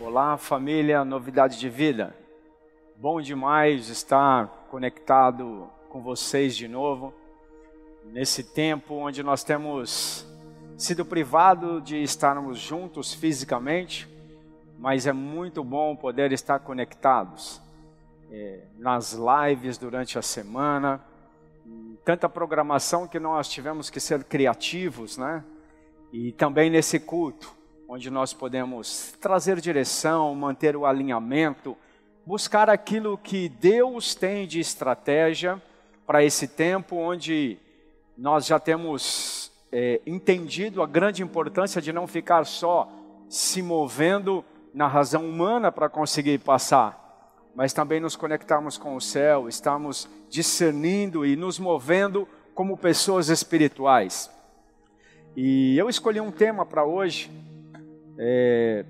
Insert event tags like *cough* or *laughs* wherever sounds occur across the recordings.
Olá, família Novidade de Vida. Bom demais estar conectado com vocês de novo, nesse tempo onde nós temos sido privados de estarmos juntos fisicamente, mas é muito bom poder estar conectados é, nas lives durante a semana, tanta programação que nós tivemos que ser criativos, né? E também nesse culto, onde nós podemos trazer direção, manter o alinhamento, buscar aquilo que Deus tem de estratégia para esse tempo, onde nós já temos é, entendido a grande importância de não ficar só se movendo na razão humana para conseguir passar, mas também nos conectarmos com o céu, estamos discernindo e nos movendo como pessoas espirituais. E eu escolhi um tema para hoje é,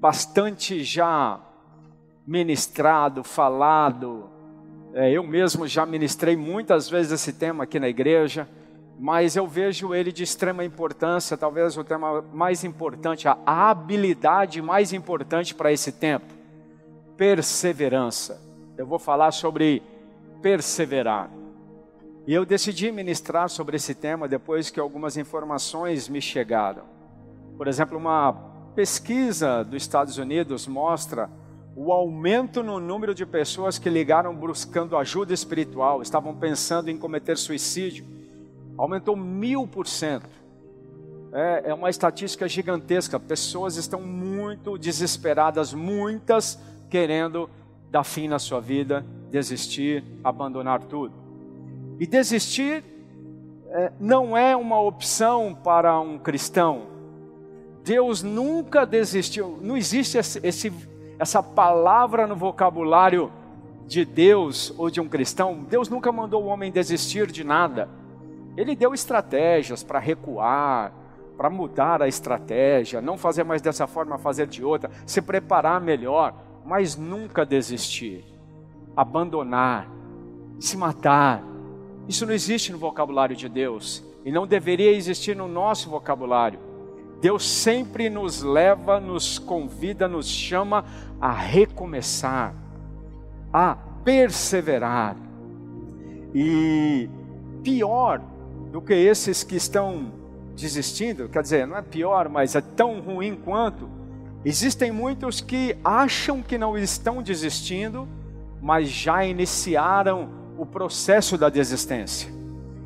bastante já ministrado, falado. É, eu mesmo já ministrei muitas vezes esse tema aqui na igreja, mas eu vejo ele de extrema importância, talvez o tema mais importante, a habilidade mais importante para esse tempo: perseverança. Eu vou falar sobre perseverar. E eu decidi ministrar sobre esse tema depois que algumas informações me chegaram. Por exemplo, uma pesquisa dos Estados Unidos mostra o aumento no número de pessoas que ligaram buscando ajuda espiritual, estavam pensando em cometer suicídio. Aumentou mil por cento. É, é uma estatística gigantesca. Pessoas estão muito desesperadas, muitas querendo dar fim na sua vida, desistir, abandonar tudo. E desistir é, não é uma opção para um cristão. Deus nunca desistiu. Não existe esse, esse, essa palavra no vocabulário de Deus ou de um cristão. Deus nunca mandou o homem desistir de nada. Ele deu estratégias para recuar, para mudar a estratégia, não fazer mais dessa forma, fazer de outra, se preparar melhor, mas nunca desistir, abandonar, se matar. Isso não existe no vocabulário de Deus e não deveria existir no nosso vocabulário. Deus sempre nos leva, nos convida, nos chama a recomeçar, a perseverar. E pior do que esses que estão desistindo, quer dizer, não é pior, mas é tão ruim quanto. Existem muitos que acham que não estão desistindo, mas já iniciaram o processo da desistência.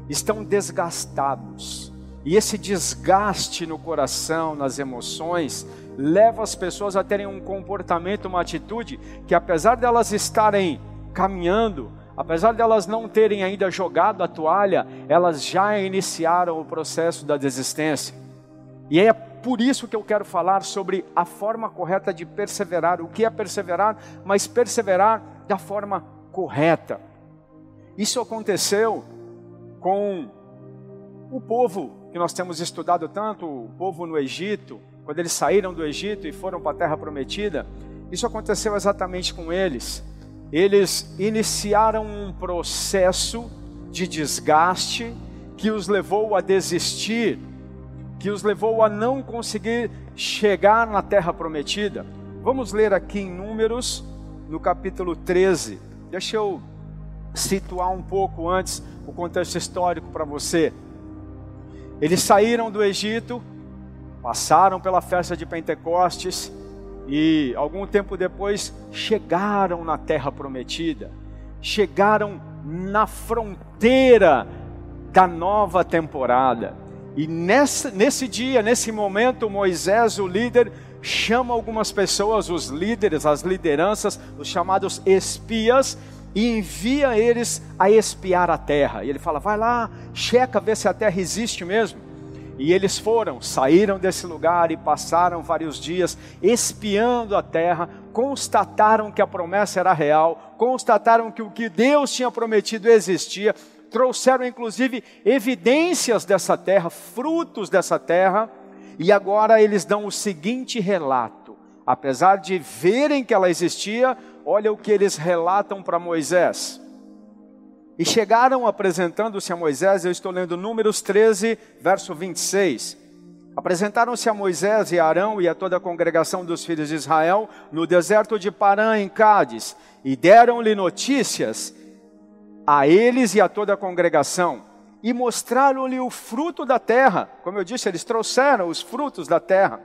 Estão desgastados e esse desgaste no coração, nas emoções, leva as pessoas a terem um comportamento, uma atitude que, apesar delas estarem caminhando, apesar delas não terem ainda jogado a toalha, elas já iniciaram o processo da desistência. E é por isso que eu quero falar sobre a forma correta de perseverar. O que é perseverar, mas perseverar da forma correta. Isso aconteceu com o povo que nós temos estudado tanto, o povo no Egito, quando eles saíram do Egito e foram para a terra prometida, isso aconteceu exatamente com eles. Eles iniciaram um processo de desgaste que os levou a desistir, que os levou a não conseguir chegar na terra prometida. Vamos ler aqui em Números, no capítulo 13. Deixa eu situar um pouco antes o contexto histórico para você. Eles saíram do Egito, passaram pela festa de Pentecostes e algum tempo depois chegaram na terra prometida, chegaram na fronteira da nova temporada. E nesse, nesse dia, nesse momento, Moisés, o líder, chama algumas pessoas, os líderes, as lideranças, os chamados espias, e envia eles a espiar a terra. E ele fala: vai lá, checa, vê se a terra existe mesmo. E eles foram, saíram desse lugar e passaram vários dias espiando a terra, constataram que a promessa era real, constataram que o que Deus tinha prometido existia, trouxeram inclusive evidências dessa terra, frutos dessa terra, e agora eles dão o seguinte relato: apesar de verem que ela existia, olha o que eles relatam para Moisés. E chegaram apresentando-se a Moisés, eu estou lendo Números 13, verso 26. Apresentaram-se a Moisés e Arão e a toda a congregação dos filhos de Israel no deserto de Parã, em Cádiz, e deram-lhe notícias a eles e a toda a congregação, e mostraram-lhe o fruto da terra. Como eu disse, eles trouxeram os frutos da terra.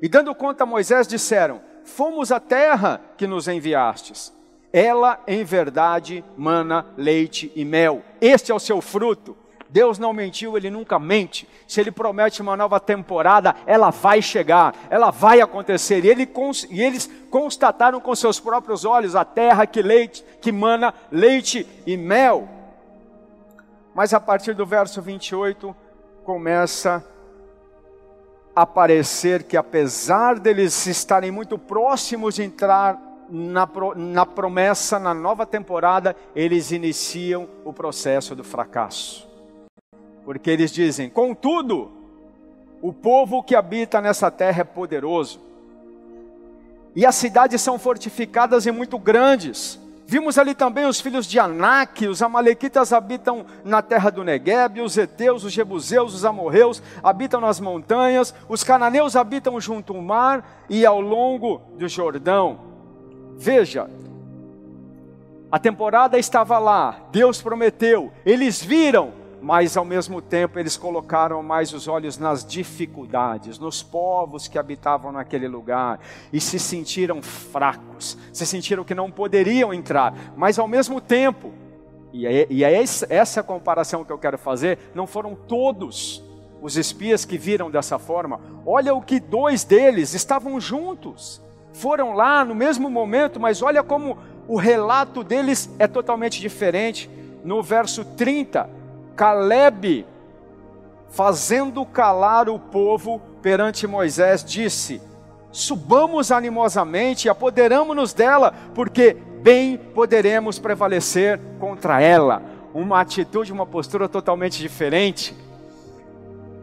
E dando conta a Moisés, disseram: Fomos à terra que nos enviastes. Ela, em verdade, mana leite e mel. Este é o seu fruto. Deus não mentiu, ele nunca mente. Se ele promete uma nova temporada, ela vai chegar, ela vai acontecer. E, ele, e, eles constataram com seus próprios olhos a terra que leite, que mana leite e mel. Mas a partir do verso 28 começa a parecer que apesar deles estarem muito próximos de entrar na, na promessa, na nova temporada, eles iniciam o processo do fracasso. Porque eles dizem: contudo, o povo que habita nessa terra é poderoso, e as cidades são fortificadas e muito grandes. Vimos ali também os filhos de Anak, os amalequitas habitam na terra do Negueb, os heteus, os jebuseus, os amorreus habitam nas montanhas, os cananeus habitam junto ao mar e ao longo do Jordão. Veja, a temporada estava lá, Deus prometeu, eles viram, mas ao mesmo tempo eles colocaram mais os olhos nas dificuldades, nos povos que habitavam naquele lugar e se sentiram fracos, se sentiram que não poderiam entrar, mas ao mesmo tempo, e é, e é essa comparação que eu quero fazer, não foram todos os espias que viram dessa forma, olha o que dois deles estavam juntos, foram lá no mesmo momento, mas olha como o relato deles é totalmente diferente. No verso 30, Caleb, fazendo calar o povo perante Moisés, disse: Subamos animosamente e apoderamos-nos dela, porque bem poderemos prevalecer contra ela. Uma atitude, uma postura totalmente diferente.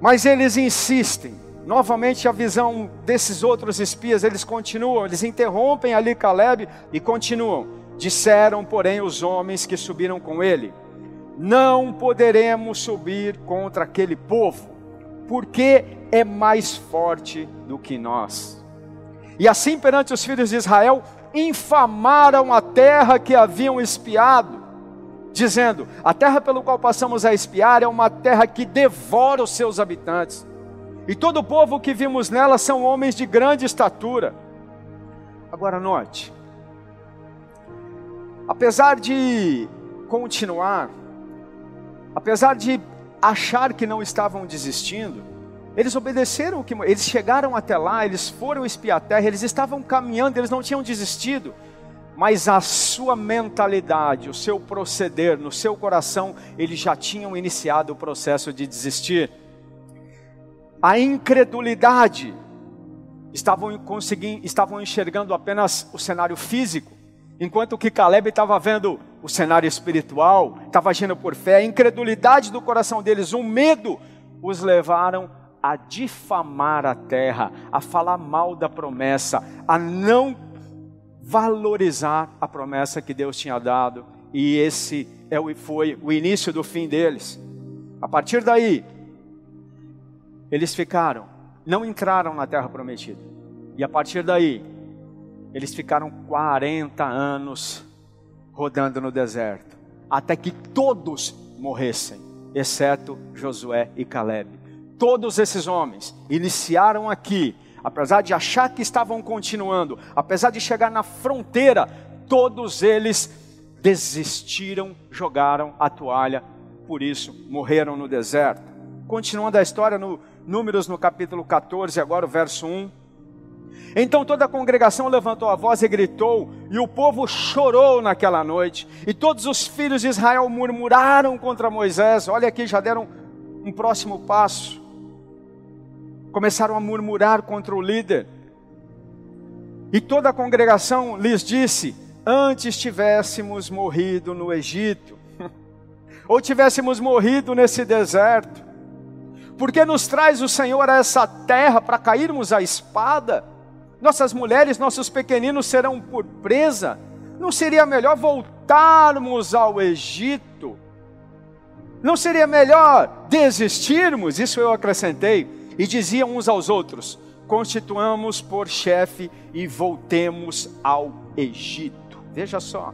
Mas eles insistem. Novamente a visão desses outros espias, eles continuam, eles interrompem ali Caleb e continuam. Disseram, porém, os homens que subiram com ele: não poderemos subir contra aquele povo, porque é mais forte do que nós. E assim perante os filhos de Israel, infamaram a terra que haviam espiado, dizendo: A terra pelo qual passamos a espiar é uma terra que devora os seus habitantes, e todo o povo que vimos nela são homens de grande estatura. Agora note, apesar de continuar apesar de achar que não estavam desistindo, eles obedeceram o que eles chegaram até lá, eles foram espiar a terra, eles estavam caminhando, eles não tinham desistido, mas a sua mentalidade, o seu proceder, no seu coração, eles já tinham iniciado o processo de desistir. A incredulidade estavam conseguindo, estavam enxergando apenas o cenário físico, enquanto que Caleb estava vendo o cenário espiritual, estava agindo por fé, a incredulidade do coração deles, o medo, os levaram a difamar a terra, a falar mal da promessa, a não valorizar a promessa que Deus tinha dado, e esse é foi o início do fim deles. A partir daí, eles ficaram, não entraram na terra prometida, e a partir daí, eles ficaram 40 anos rodando no deserto, até que todos morressem, exceto Josué e Caleb. Todos esses homens iniciaram aqui, apesar de achar que estavam continuando, apesar de chegar na fronteira, todos eles desistiram, jogaram a toalha, por isso morreram no deserto. Continuando a história no Números no capítulo 14, agora o verso 1. Então toda a congregação levantou a voz e gritou, e o povo chorou naquela noite. E todos os filhos de Israel murmuraram contra Moisés. Olha aqui, já deram um próximo passo. Começaram a murmurar contra o líder. E toda a congregação lhes disse: Antes tivéssemos morrido no Egito, *laughs* ou tivéssemos morrido nesse deserto, porque nos traz o Senhor a essa terra para cairmos à espada? Nossas mulheres, nossos pequeninos serão por presa. Não seria melhor voltarmos ao Egito? Não seria melhor desistirmos? Isso eu acrescentei. e diziam uns aos outros: Constituamos por chefe e voltemos ao Egito. Veja só.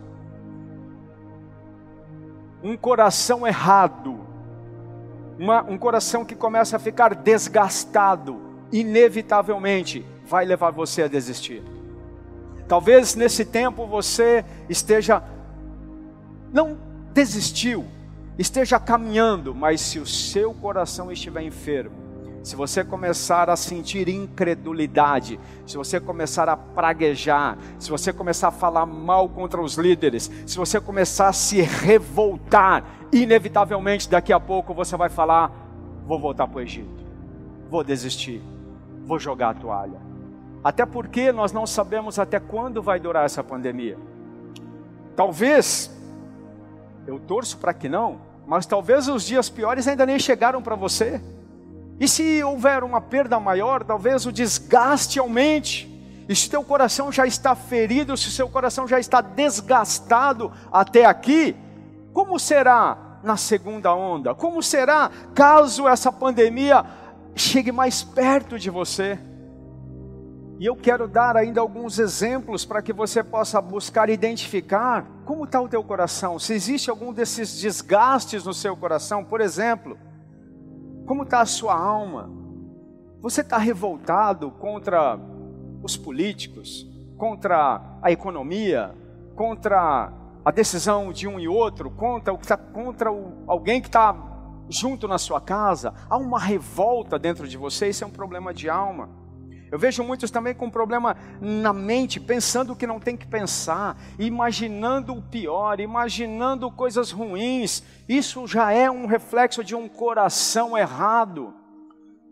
Um coração errado, uma, um coração que começa a ficar desgastado, inevitavelmente vai levar você a desistir. Talvez nesse tempo você esteja, não desistiu, esteja caminhando, mas se o seu coração estiver enfermo, se você começar a sentir incredulidade, se você começar a praguejar, se você começar a falar mal contra os líderes, se você começar a se revoltar, inevitavelmente daqui a pouco você vai falar: vou voltar para o Egito, vou desistir, vou jogar a toalha. Até porque nós não sabemos até quando vai durar essa pandemia. Talvez, eu torço para que não, mas talvez os dias piores ainda nem chegaram para você. E se houver uma perda maior, talvez o desgaste aumente. E se teu coração já está ferido, se seu coração já está desgastado até aqui, como será na segunda onda? Como será caso essa pandemia chegue mais perto de você? E eu quero dar ainda alguns exemplos para que você possa buscar identificar como está o teu coração. Se existe algum desses desgastes no seu coração, por exemplo, como está a sua alma? Você está revoltado contra os políticos, contra a economia, contra a decisão de um e outro, contra o que está contra o, alguém que está junto na sua casa? Há uma revolta dentro de você. Isso é um problema de alma. Eu vejo muitos também com problema na mente, pensando o que não tem que pensar, imaginando o pior, imaginando coisas ruins. Isso já é um reflexo de um coração errado.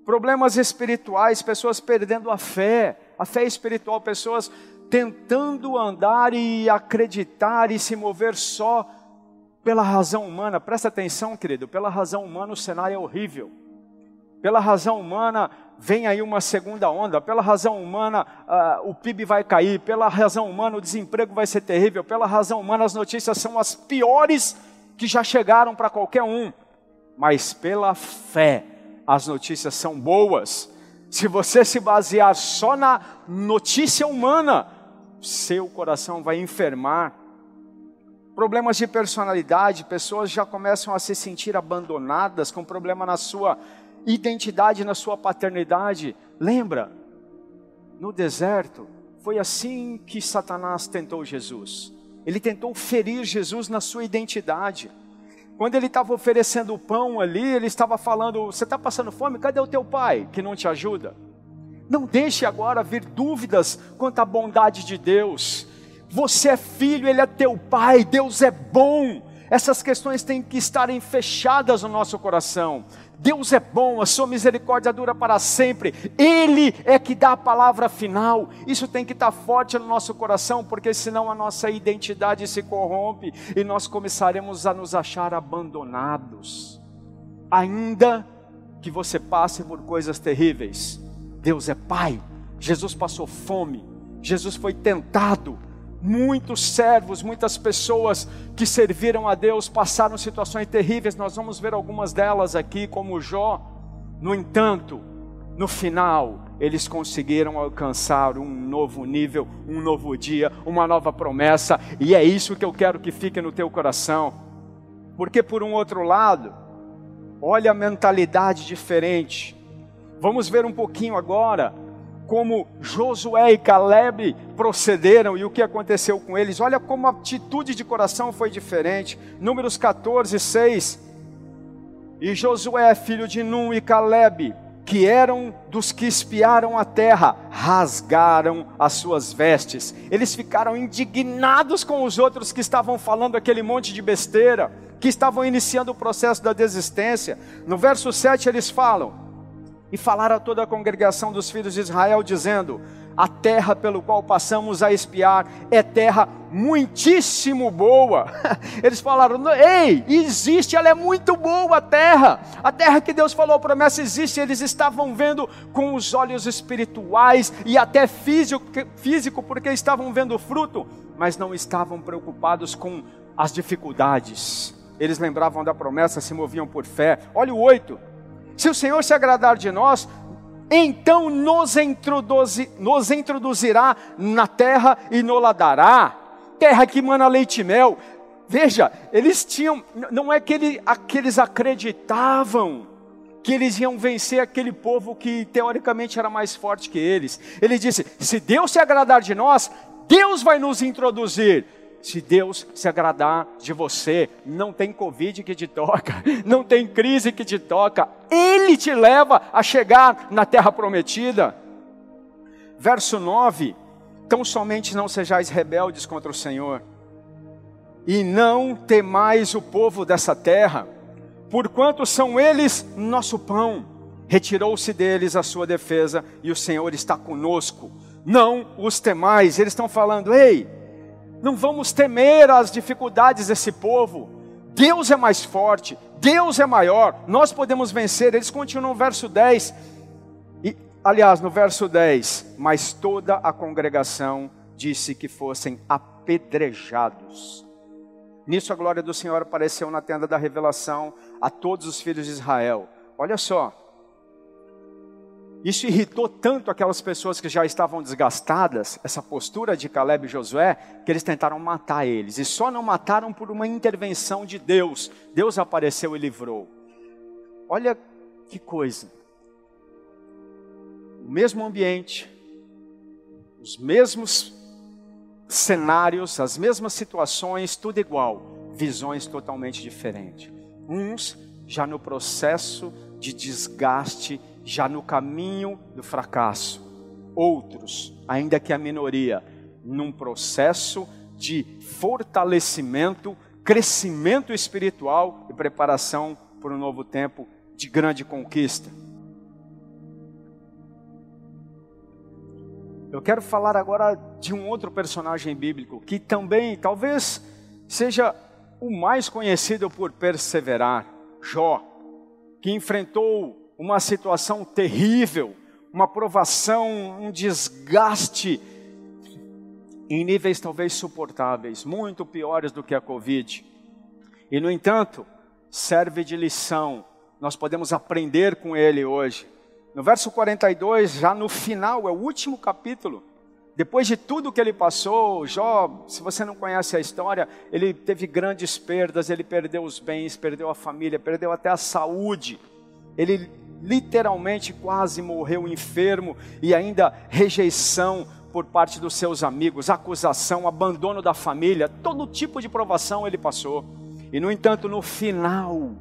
Problemas espirituais, pessoas perdendo a fé, a fé espiritual, pessoas tentando andar e acreditar e se mover só pela razão humana. Presta atenção, querido, pela razão humana o cenário é horrível. Pela razão humana, vem aí uma segunda onda. Pela razão humana, uh, o PIB vai cair. Pela razão humana, o desemprego vai ser terrível. Pela razão humana, as notícias são as piores que já chegaram para qualquer um. Mas pela fé, as notícias são boas. Se você se basear só na notícia humana, seu coração vai enfermar. Problemas de personalidade, pessoas já começam a se sentir abandonadas, com problema na sua identidade na sua paternidade. Lembra? No deserto, foi assim que Satanás tentou Jesus. Ele tentou ferir Jesus na sua identidade. Quando ele estava oferecendo o pão ali, ele estava falando: Você está passando fome? Cadê o teu pai que não te ajuda? Não deixe agora vir dúvidas quanto à bondade de Deus. Você é filho, ele é teu pai, Deus é bom. Essas questões têm que estarem fechadas no nosso coração. Deus é bom, a sua misericórdia dura para sempre. Ele é que dá a palavra final. Isso tem que estar forte no nosso coração, porque senão a nossa identidade se corrompe e nós começaremos a nos achar abandonados. Ainda que você passe por coisas terríveis, Deus é Pai. Jesus passou fome, Jesus foi tentado, Muitos servos, muitas pessoas que serviram a Deus passaram situações terríveis, nós vamos ver algumas delas aqui, como Jó. No entanto, no final, eles conseguiram alcançar um novo nível, um novo dia, uma nova promessa, e é isso que eu quero que fique no teu coração. Porque, por um outro lado, olha a mentalidade diferente. Vamos ver um pouquinho agora como Josué e Caleb procederam e o que aconteceu com eles. Olha como a atitude de coração foi diferente. Números 14, 6. E Josué, filho de Num e Caleb, que eram dos que espiaram a terra, rasgaram as suas vestes. Eles ficaram indignados com os outros que estavam falando aquele monte de besteira, que estavam iniciando o processo da desistência. No verso 7 eles falam: e falaram a toda a congregação dos filhos de Israel, dizendo: A terra pelo qual passamos a espiar é terra muitíssimo boa. *laughs* Eles falaram: Ei, existe, ela é muito boa a terra. A terra que Deus falou, a promessa existe. Eles estavam vendo com os olhos espirituais e até físico, físico porque estavam vendo o fruto, mas não estavam preocupados com as dificuldades. Eles lembravam da promessa, se moviam por fé. Olha o 8. Se o Senhor se agradar de nós, então nos, introduzi, nos introduzirá na terra e nos dará, terra que mana leite e mel. Veja, eles tinham, não é que, ele, que eles acreditavam que eles iam vencer aquele povo que teoricamente era mais forte que eles. Ele disse: se Deus se agradar de nós, Deus vai nos introduzir. Se Deus se agradar de você, não tem Covid que te toca, *laughs* não tem crise que te toca, Ele te leva a chegar na terra prometida. Verso 9: Tão somente não sejais rebeldes contra o Senhor, e não temais o povo dessa terra, porquanto são eles nosso pão. Retirou-se deles a sua defesa, e o Senhor está conosco. Não os temais, eles estão falando, ei não vamos temer as dificuldades desse povo. Deus é mais forte, Deus é maior, nós podemos vencer. Eles continuam no verso 10. E, aliás, no verso 10, mas toda a congregação disse que fossem apedrejados. Nisso a glória do Senhor apareceu na tenda da revelação a todos os filhos de Israel. Olha só, isso irritou tanto aquelas pessoas que já estavam desgastadas, essa postura de Caleb e Josué, que eles tentaram matar eles. E só não mataram por uma intervenção de Deus. Deus apareceu e livrou. Olha que coisa. O mesmo ambiente, os mesmos cenários, as mesmas situações, tudo igual, visões totalmente diferentes. Uns já no processo de desgaste já no caminho do fracasso. Outros, ainda que a minoria, num processo de fortalecimento, crescimento espiritual e preparação para um novo tempo de grande conquista. Eu quero falar agora de um outro personagem bíblico que também talvez seja o mais conhecido por perseverar, Jó, que enfrentou uma situação terrível, uma provação, um desgaste em níveis talvez suportáveis, muito piores do que a Covid. E, no entanto, serve de lição, nós podemos aprender com ele hoje. No verso 42, já no final, é o último capítulo. Depois de tudo que ele passou, Jó, se você não conhece a história, ele teve grandes perdas, ele perdeu os bens, perdeu a família, perdeu até a saúde. Ele literalmente quase morreu enfermo e ainda rejeição por parte dos seus amigos, acusação, abandono da família, todo tipo de provação ele passou. E no entanto, no final,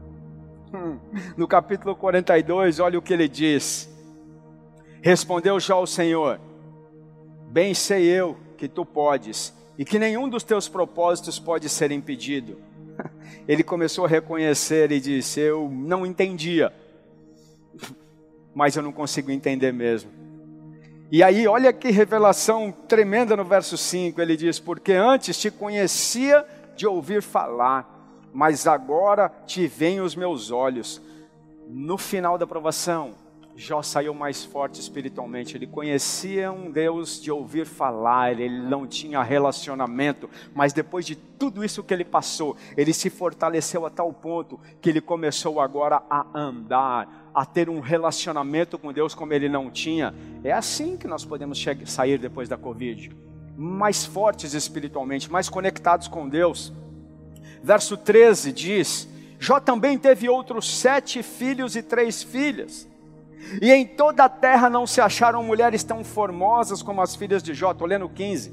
hum, no capítulo 42, olha o que ele diz. Respondeu já o Senhor: Bem sei eu que tu podes, e que nenhum dos teus propósitos pode ser impedido. *laughs* Ele começou a reconhecer e disse: Eu não entendia mas eu não consigo entender mesmo. E aí, olha que revelação tremenda no verso 5, ele diz: Porque antes te conhecia de ouvir falar, mas agora te veem os meus olhos. No final da provação, Jó saiu mais forte espiritualmente. Ele conhecia um Deus de ouvir falar, ele não tinha relacionamento, mas depois de tudo isso que ele passou, ele se fortaleceu a tal ponto que ele começou agora a andar, a ter um relacionamento com Deus como ele não tinha. É assim que nós podemos sair depois da Covid, mais fortes espiritualmente, mais conectados com Deus. Verso 13 diz: Jó também teve outros sete filhos e três filhas. E em toda a terra não se acharam mulheres tão formosas como as filhas de Jó. Estou lendo 15.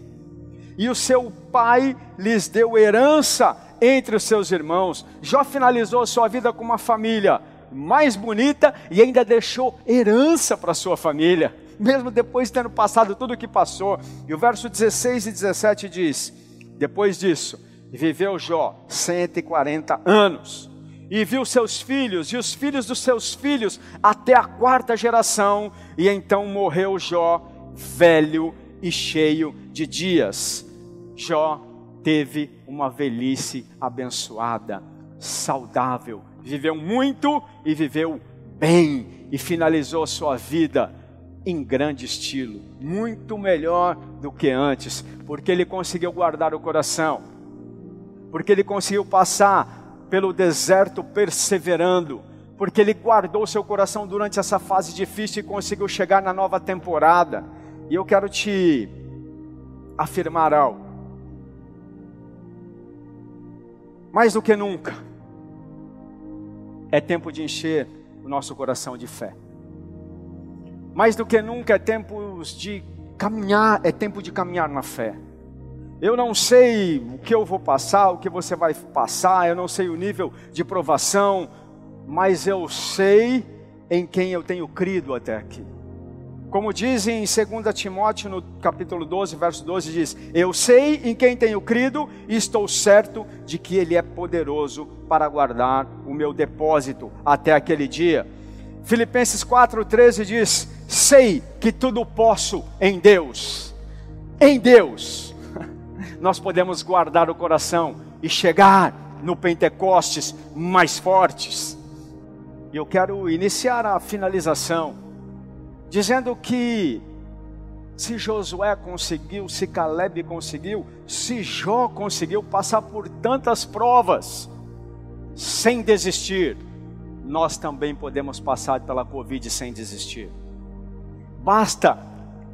E o seu pai lhes deu herança entre os seus irmãos. Jó finalizou sua vida com uma família mais bonita e ainda deixou herança para sua família, mesmo depois de tendo passado tudo o que passou. E o verso 16 e 17 diz: Depois disso, viveu Jó 140 anos e viu seus filhos e os filhos dos seus filhos até a quarta geração, e então morreu Jó, velho e cheio de dias. Jó teve uma velhice abençoada, saudável, viveu muito e viveu bem, e finalizou sua vida em grande estilo, muito melhor do que antes, porque ele conseguiu guardar o coração, porque ele conseguiu passar pelo deserto perseverando, porque Ele guardou seu coração durante essa fase difícil e conseguiu chegar na nova temporada. E eu quero te afirmar algo. Mais do que nunca, é tempo de encher o nosso coração de fé. Mais do que nunca é tempo de caminhar, é tempo de caminhar na fé. Eu não sei o que eu vou passar, o que você vai passar, eu não sei o nível de provação, mas eu sei em quem eu tenho crido até aqui. Como diz em 2 Timóteo, no capítulo 12, verso 12, diz: Eu sei em quem tenho crido e estou certo de que Ele é poderoso para guardar o meu depósito até aquele dia. Filipenses 4,13 diz: Sei que tudo posso em Deus. Em Deus nós podemos guardar o coração e chegar no Pentecostes mais fortes. E eu quero iniciar a finalização dizendo que se Josué conseguiu, se Caleb conseguiu, se Jó conseguiu passar por tantas provas sem desistir, nós também podemos passar pela Covid sem desistir. Basta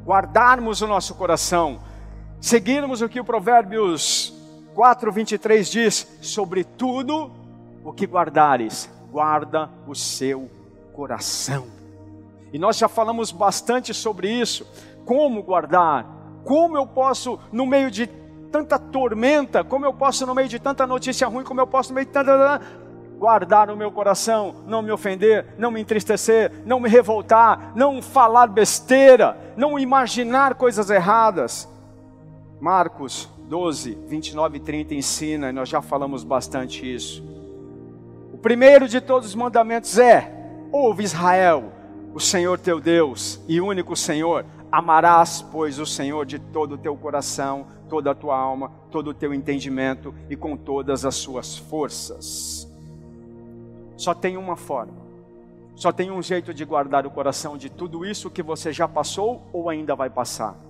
guardarmos o nosso coração, seguirmos o que o Provérbios 4, 23 diz: sobre tudo o que guardares, guarda o seu coração. E nós já falamos bastante sobre isso. Como guardar? Como eu posso, no meio de tanta tormenta, como eu posso, no meio de tanta notícia ruim, como eu posso, no meio de tanta. guardar no meu coração, não me ofender, não me entristecer, não me revoltar, não falar besteira, não imaginar coisas erradas. Marcos 12, 29 e 30 ensina, e nós já falamos bastante isso. O primeiro de todos os mandamentos é: ouve Israel, o Senhor teu Deus e único Senhor. Amarás, pois, o Senhor de todo o teu coração, toda a tua alma, todo o teu entendimento e com todas as suas forças. Só tem uma forma, só tem um jeito de guardar o coração de tudo isso que você já passou ou ainda vai passar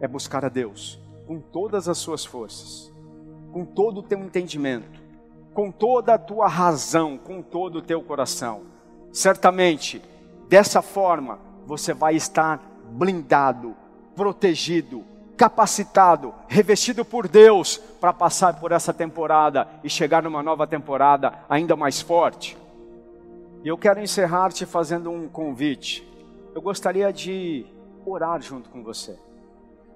é buscar a Deus com todas as suas forças, com todo o teu entendimento, com toda a tua razão, com todo o teu coração. Certamente, dessa forma, você vai estar blindado, protegido, capacitado, revestido por Deus para passar por essa temporada e chegar numa nova temporada ainda mais forte. E eu quero encerrar te fazendo um convite. Eu gostaria de orar junto com você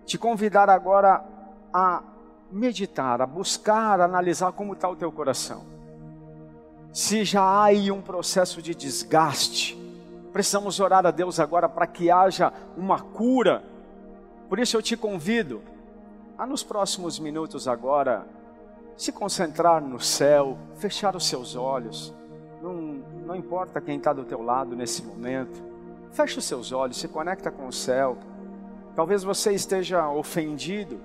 te convidar agora a meditar, a buscar, a analisar como está o teu coração. Se já há aí um processo de desgaste, precisamos orar a Deus agora para que haja uma cura. Por isso eu te convido a nos próximos minutos agora se concentrar no céu, fechar os seus olhos. Não, não importa quem está do teu lado nesse momento. Feche os seus olhos, se conecta com o céu. Talvez você esteja ofendido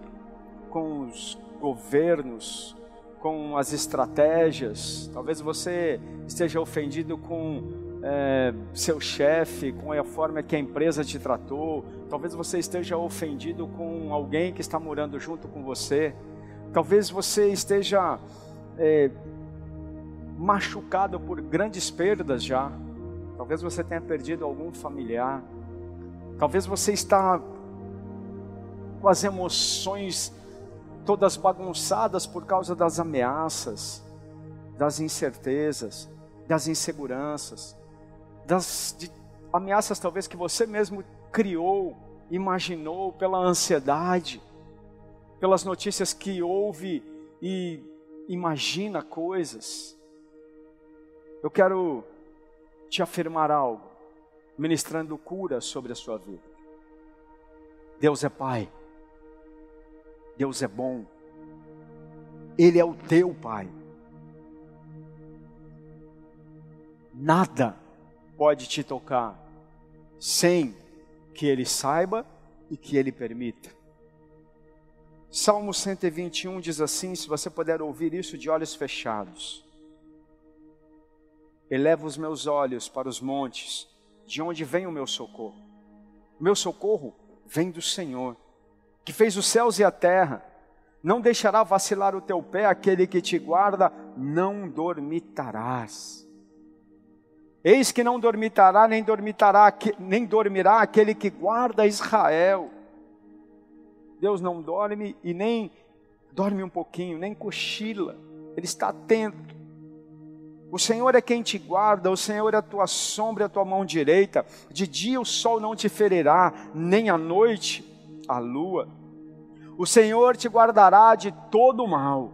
com os governos, com as estratégias, talvez você esteja ofendido com é, seu chefe, com a forma que a empresa te tratou, talvez você esteja ofendido com alguém que está morando junto com você, talvez você esteja é, machucado por grandes perdas já, talvez você tenha perdido algum familiar, talvez você está com as emoções todas bagunçadas por causa das ameaças, das incertezas, das inseguranças, das de, ameaças talvez que você mesmo criou, imaginou pela ansiedade, pelas notícias que ouve e imagina coisas. Eu quero te afirmar algo, ministrando cura sobre a sua vida. Deus é Pai. Deus é bom. Ele é o teu Pai. Nada pode te tocar sem que Ele saiba e que Ele permita. Salmo 121 diz assim: se você puder ouvir isso de olhos fechados. Eleva os meus olhos para os montes, de onde vem o meu socorro. O meu socorro vem do Senhor que fez os céus e a terra. Não deixará vacilar o teu pé, aquele que te guarda, não dormitarás. Eis que não dormitará, nem dormitará, nem dormirá aquele que guarda Israel. Deus não dorme e nem dorme um pouquinho, nem cochila. Ele está atento. O Senhor é quem te guarda, o Senhor é a tua sombra a tua mão direita. De dia o sol não te ferirá, nem à noite a lua. O Senhor te guardará de todo mal.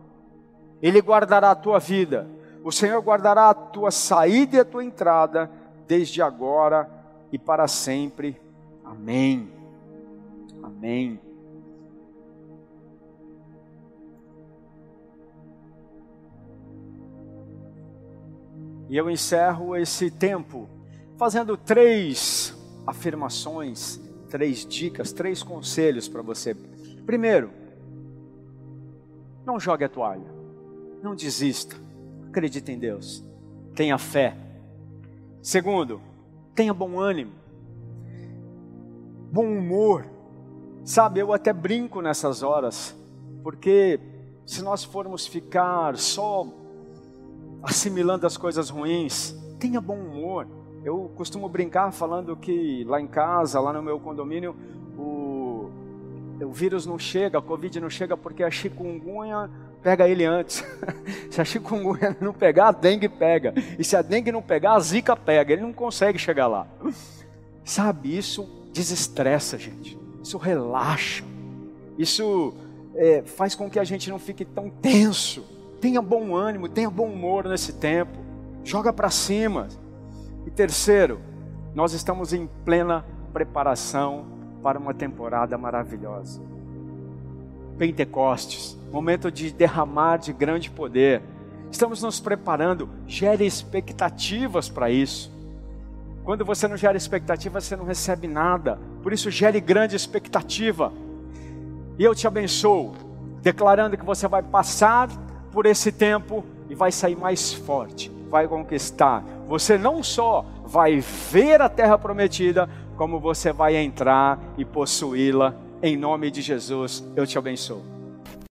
Ele guardará a tua vida. O Senhor guardará a tua saída e a tua entrada, desde agora e para sempre. Amém. Amém. E eu encerro esse tempo fazendo três afirmações, três dicas, três conselhos para você. Primeiro, não jogue a toalha, não desista, acredite em Deus, tenha fé. Segundo, tenha bom ânimo, bom humor. Sabe, eu até brinco nessas horas, porque se nós formos ficar só assimilando as coisas ruins, tenha bom humor. Eu costumo brincar falando que lá em casa, lá no meu condomínio, o, o vírus não chega, a Covid não chega porque a chikungunya pega ele antes. *laughs* se a chikungunya não pegar, a dengue pega. E se a dengue não pegar, a zika pega. Ele não consegue chegar lá. Sabe, isso desestressa, gente. Isso relaxa. Isso é, faz com que a gente não fique tão tenso tenha bom ânimo, tenha bom humor nesse tempo. Joga para cima. E terceiro, nós estamos em plena preparação para uma temporada maravilhosa. Pentecostes, momento de derramar de grande poder. Estamos nos preparando, gere expectativas para isso. Quando você não gera expectativa, você não recebe nada. Por isso, gere grande expectativa. E eu te abençoo, declarando que você vai passar por esse tempo e vai sair mais forte, vai conquistar. Você não só vai ver a terra prometida, como você vai entrar e possuí-la. Em nome de Jesus, eu te abençoo.